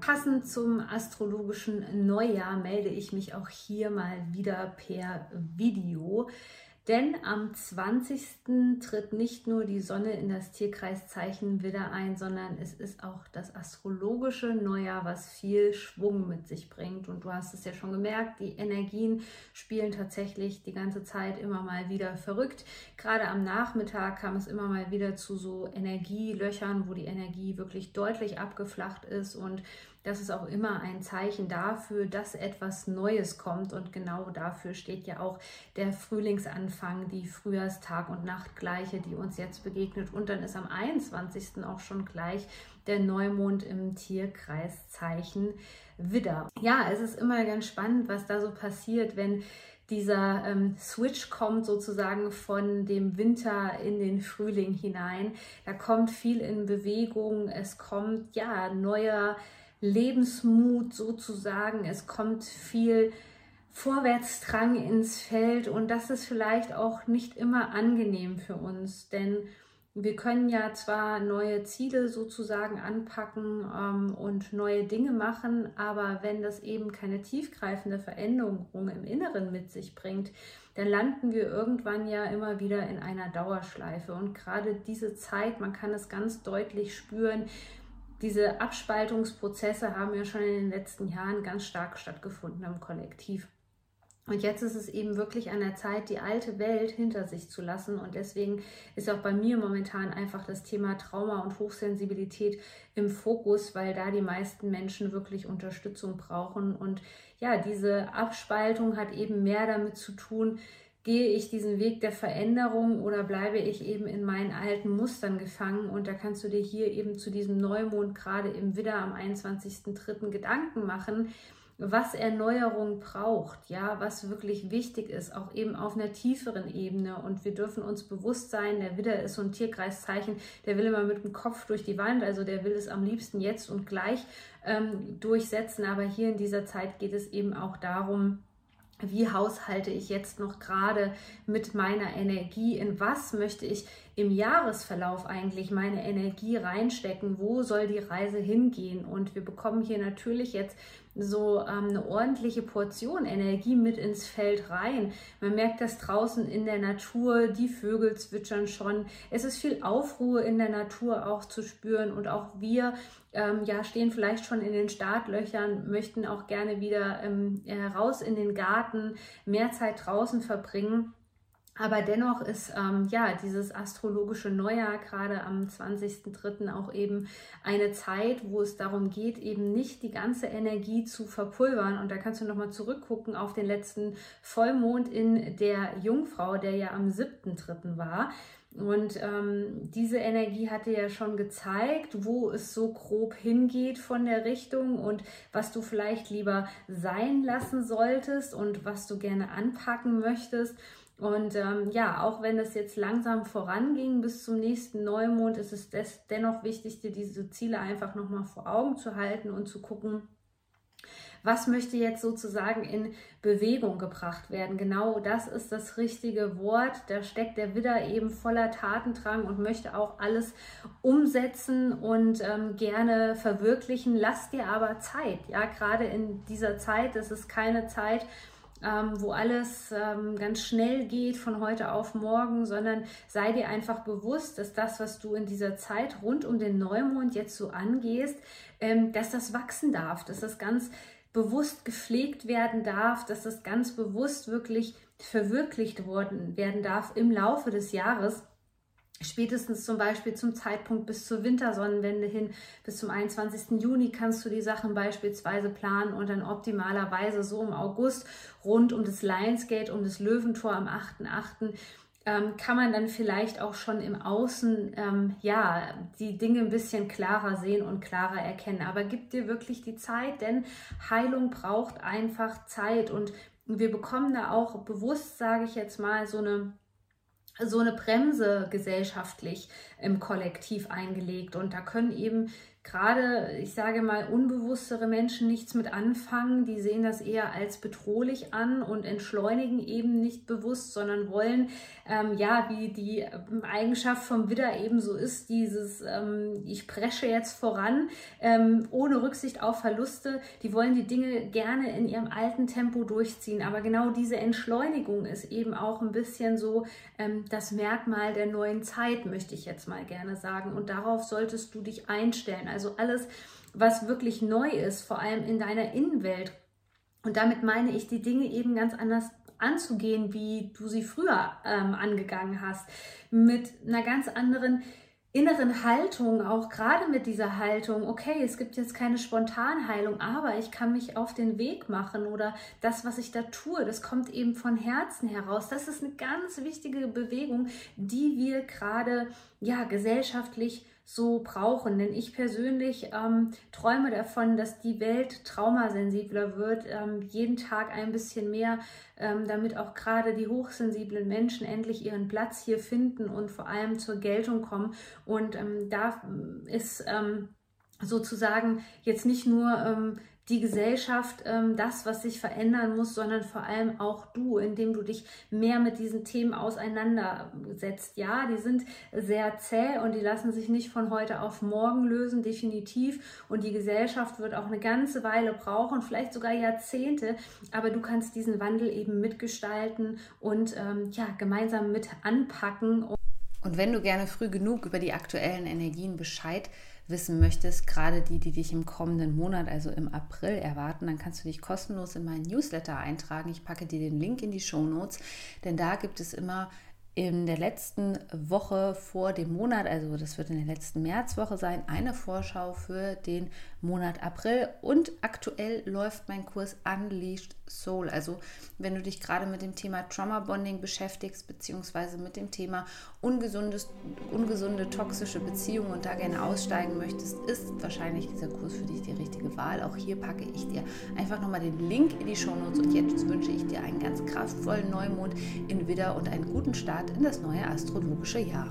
Passend zum astrologischen Neujahr melde ich mich auch hier mal wieder per Video. Denn am 20. tritt nicht nur die Sonne in das Tierkreiszeichen wieder ein, sondern es ist auch das astrologische Neujahr, was viel Schwung mit sich bringt. Und du hast es ja schon gemerkt, die Energien spielen tatsächlich die ganze Zeit immer mal wieder verrückt. Gerade am Nachmittag kam es immer mal wieder zu so Energielöchern, wo die Energie wirklich deutlich abgeflacht ist und das ist auch immer ein Zeichen dafür, dass etwas Neues kommt. Und genau dafür steht ja auch der Frühlingsanfang, die Frühjahrstag- und Nachtgleiche, die uns jetzt begegnet. Und dann ist am 21. auch schon gleich der Neumond im Tierkreiszeichen Widder. Ja, es ist immer ganz spannend, was da so passiert, wenn dieser ähm, Switch kommt sozusagen von dem Winter in den Frühling hinein. Da kommt viel in Bewegung, es kommt ja neuer Lebensmut sozusagen. Es kommt viel Vorwärtsdrang ins Feld und das ist vielleicht auch nicht immer angenehm für uns, denn wir können ja zwar neue Ziele sozusagen anpacken ähm, und neue Dinge machen, aber wenn das eben keine tiefgreifende Veränderung im Inneren mit sich bringt, dann landen wir irgendwann ja immer wieder in einer Dauerschleife. Und gerade diese Zeit, man kann es ganz deutlich spüren, diese Abspaltungsprozesse haben ja schon in den letzten Jahren ganz stark stattgefunden im Kollektiv. Und jetzt ist es eben wirklich an der Zeit, die alte Welt hinter sich zu lassen. Und deswegen ist auch bei mir momentan einfach das Thema Trauma und Hochsensibilität im Fokus, weil da die meisten Menschen wirklich Unterstützung brauchen. Und ja, diese Abspaltung hat eben mehr damit zu tun, gehe ich diesen Weg der Veränderung oder bleibe ich eben in meinen alten Mustern gefangen? Und da kannst du dir hier eben zu diesem Neumond gerade im Widder am 21.03. Gedanken machen, was Erneuerung braucht, ja, was wirklich wichtig ist, auch eben auf einer tieferen Ebene. Und wir dürfen uns bewusst sein, der Widder ist so ein Tierkreiszeichen, der will immer mit dem Kopf durch die Wand, also der will es am liebsten jetzt und gleich ähm, durchsetzen. Aber hier in dieser Zeit geht es eben auch darum, wie haushalte ich jetzt noch gerade mit meiner Energie, in was möchte ich im Jahresverlauf eigentlich meine Energie reinstecken, wo soll die Reise hingehen. Und wir bekommen hier natürlich jetzt so ähm, eine ordentliche Portion Energie mit ins Feld rein. Man merkt das draußen in der Natur, die Vögel zwitschern schon. Es ist viel Aufruhr in der Natur auch zu spüren und auch wir ähm, ja, stehen vielleicht schon in den Startlöchern, möchten auch gerne wieder ähm, raus in den Garten, mehr Zeit draußen verbringen. Aber dennoch ist ähm, ja dieses astrologische Neujahr gerade am 20.03. auch eben eine Zeit, wo es darum geht, eben nicht die ganze Energie zu verpulvern. Und da kannst du nochmal zurückgucken auf den letzten Vollmond in der Jungfrau, der ja am 7.03. war. Und ähm, diese Energie hatte ja schon gezeigt, wo es so grob hingeht von der Richtung und was du vielleicht lieber sein lassen solltest und was du gerne anpacken möchtest. Und ähm, ja, auch wenn es jetzt langsam voranging bis zum nächsten Neumond, ist es des, dennoch wichtig, dir diese Ziele einfach nochmal vor Augen zu halten und zu gucken, was möchte jetzt sozusagen in Bewegung gebracht werden. Genau das ist das richtige Wort. Da steckt der Widder eben voller Tatendrang und möchte auch alles umsetzen und ähm, gerne verwirklichen. Lass dir aber Zeit. Ja, gerade in dieser Zeit, das ist keine Zeit, ähm, wo alles ähm, ganz schnell geht von heute auf morgen, sondern sei dir einfach bewusst, dass das, was du in dieser Zeit rund um den Neumond jetzt so angehst, ähm, dass das wachsen darf, dass das ganz bewusst gepflegt werden darf, dass das ganz bewusst wirklich verwirklicht worden werden darf im Laufe des Jahres spätestens zum Beispiel zum Zeitpunkt bis zur Wintersonnenwende hin, bis zum 21. Juni kannst du die Sachen beispielsweise planen und dann optimalerweise so im August rund um das Lionsgate, um das Löwentor am 8.8. Ähm, kann man dann vielleicht auch schon im Außen ähm, ja die Dinge ein bisschen klarer sehen und klarer erkennen. Aber gib dir wirklich die Zeit, denn Heilung braucht einfach Zeit und wir bekommen da auch bewusst, sage ich jetzt mal, so eine so eine Bremse gesellschaftlich im Kollektiv eingelegt. Und da können eben gerade, ich sage mal, unbewusstere Menschen nichts mit anfangen. Die sehen das eher als bedrohlich an und entschleunigen eben nicht bewusst, sondern wollen, ähm, ja, wie die ähm, Eigenschaft vom Widder eben so ist, dieses, ähm, ich presche jetzt voran, ähm, ohne Rücksicht auf Verluste. Die wollen die Dinge gerne in ihrem alten Tempo durchziehen. Aber genau diese Entschleunigung ist eben auch ein bisschen so ähm, das Merkmal der neuen Zeit, möchte ich jetzt mal gerne sagen. Und darauf solltest du dich einstellen. Also alles, was wirklich neu ist, vor allem in deiner Innenwelt. Und damit meine ich, die Dinge eben ganz anders anzugehen, wie du sie früher ähm, angegangen hast. Mit einer ganz anderen inneren Haltung, auch gerade mit dieser Haltung, okay, es gibt jetzt keine Spontanheilung, aber ich kann mich auf den Weg machen oder das, was ich da tue, das kommt eben von Herzen heraus. Das ist eine ganz wichtige Bewegung, die wir gerade ja gesellschaftlich so brauchen. Denn ich persönlich ähm, träume davon, dass die Welt traumasensibler wird, ähm, jeden Tag ein bisschen mehr, ähm, damit auch gerade die hochsensiblen Menschen endlich ihren Platz hier finden und vor allem zur Geltung kommen. Und ähm, da ist ähm, sozusagen jetzt nicht nur ähm, die Gesellschaft ähm, das, was sich verändern muss, sondern vor allem auch du, indem du dich mehr mit diesen Themen auseinandersetzt. Ja, die sind sehr zäh und die lassen sich nicht von heute auf morgen lösen, definitiv. Und die Gesellschaft wird auch eine ganze Weile brauchen, vielleicht sogar Jahrzehnte, aber du kannst diesen Wandel eben mitgestalten und ähm, ja, gemeinsam mit anpacken. Und wenn du gerne früh genug über die aktuellen Energien Bescheid wissen möchtest, gerade die, die dich im kommenden Monat, also im April erwarten, dann kannst du dich kostenlos in meinen Newsletter eintragen. Ich packe dir den Link in die Show Notes, denn da gibt es immer in der letzten Woche vor dem Monat, also das wird in der letzten Märzwoche sein, eine Vorschau für den Monat April und aktuell läuft mein Kurs Unleashed Soul. Also wenn du dich gerade mit dem Thema Trauma Bonding beschäftigst, beziehungsweise mit dem Thema ungesundes, ungesunde toxische Beziehungen und da gerne aussteigen möchtest, ist wahrscheinlich dieser Kurs für dich die richtige Wahl. Auch hier packe ich dir einfach nochmal den Link in die Show Notes und jetzt wünsche ich dir einen ganz kraftvollen Neumond in Widder und einen guten Start in das neue astrologische Jahr.